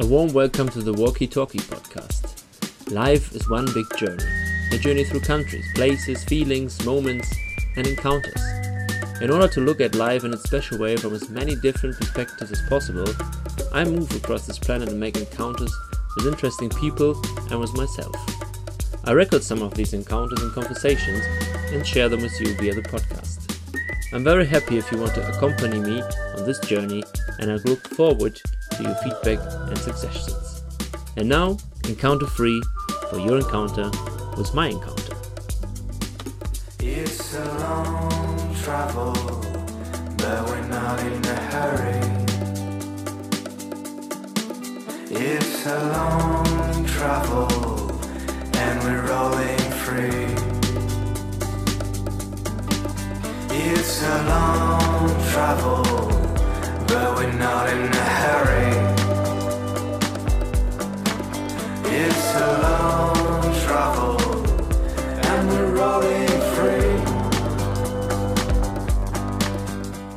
A warm welcome to the Walkie Talkie podcast. Life is one big journey, a journey through countries, places, feelings, moments, and encounters. In order to look at life in a special way from as many different perspectives as possible, I move across this planet and make encounters with interesting people and with myself. I record some of these encounters and conversations and share them with you via the podcast. I'm very happy if you want to accompany me on this journey, and I look forward to your feedback and suggestions. And now, encounter free for your encounter with my encounter. It's a long travel, but we're not in a hurry. It's a long travel, and we're rolling free. It's a long travel, but we're not